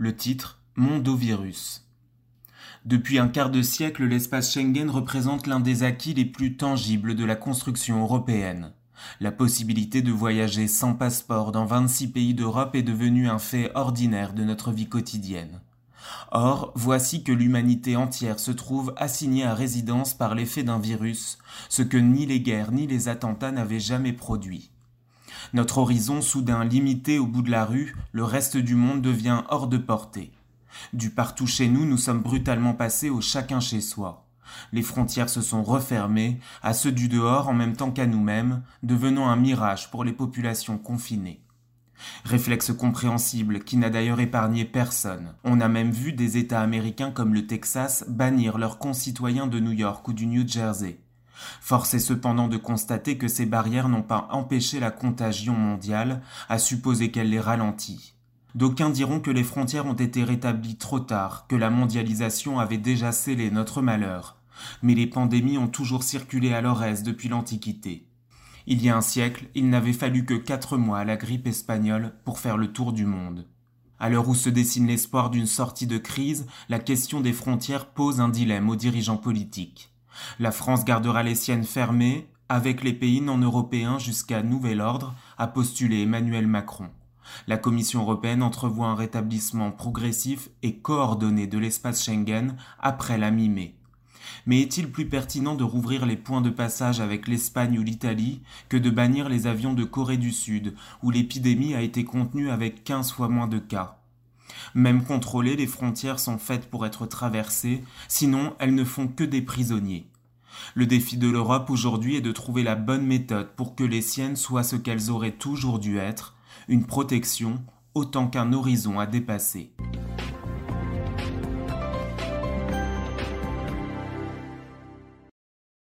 le titre Mondovirus. Depuis un quart de siècle, l'espace Schengen représente l'un des acquis les plus tangibles de la construction européenne. La possibilité de voyager sans passeport dans 26 pays d'Europe est devenue un fait ordinaire de notre vie quotidienne. Or, voici que l'humanité entière se trouve assignée à résidence par l'effet d'un virus, ce que ni les guerres ni les attentats n'avaient jamais produit. Notre horizon soudain limité au bout de la rue, le reste du monde devient hors de portée. Du partout chez nous, nous sommes brutalement passés au chacun chez soi. Les frontières se sont refermées, à ceux du dehors en même temps qu'à nous-mêmes, devenant un mirage pour les populations confinées. Réflexe compréhensible qui n'a d'ailleurs épargné personne. On a même vu des États américains comme le Texas bannir leurs concitoyens de New York ou du New Jersey. Force est cependant de constater que ces barrières n'ont pas empêché la contagion mondiale, à supposer qu'elle les ralentit. D'aucuns diront que les frontières ont été rétablies trop tard, que la mondialisation avait déjà scellé notre malheur. Mais les pandémies ont toujours circulé à leur aise depuis l'Antiquité. Il y a un siècle, il n'avait fallu que quatre mois à la grippe espagnole pour faire le tour du monde. À l'heure où se dessine l'espoir d'une sortie de crise, la question des frontières pose un dilemme aux dirigeants politiques. La France gardera les siennes fermées, avec les pays non européens jusqu'à nouvel ordre, a postulé Emmanuel Macron. La Commission européenne entrevoit un rétablissement progressif et coordonné de l'espace Schengen après la mi-mai. Mais est-il plus pertinent de rouvrir les points de passage avec l'Espagne ou l'Italie que de bannir les avions de Corée du Sud, où l'épidémie a été contenue avec 15 fois moins de cas? Même contrôlées, les frontières sont faites pour être traversées, sinon elles ne font que des prisonniers. Le défi de l'Europe aujourd'hui est de trouver la bonne méthode pour que les siennes soient ce qu'elles auraient toujours dû être, une protection autant qu'un horizon à dépasser.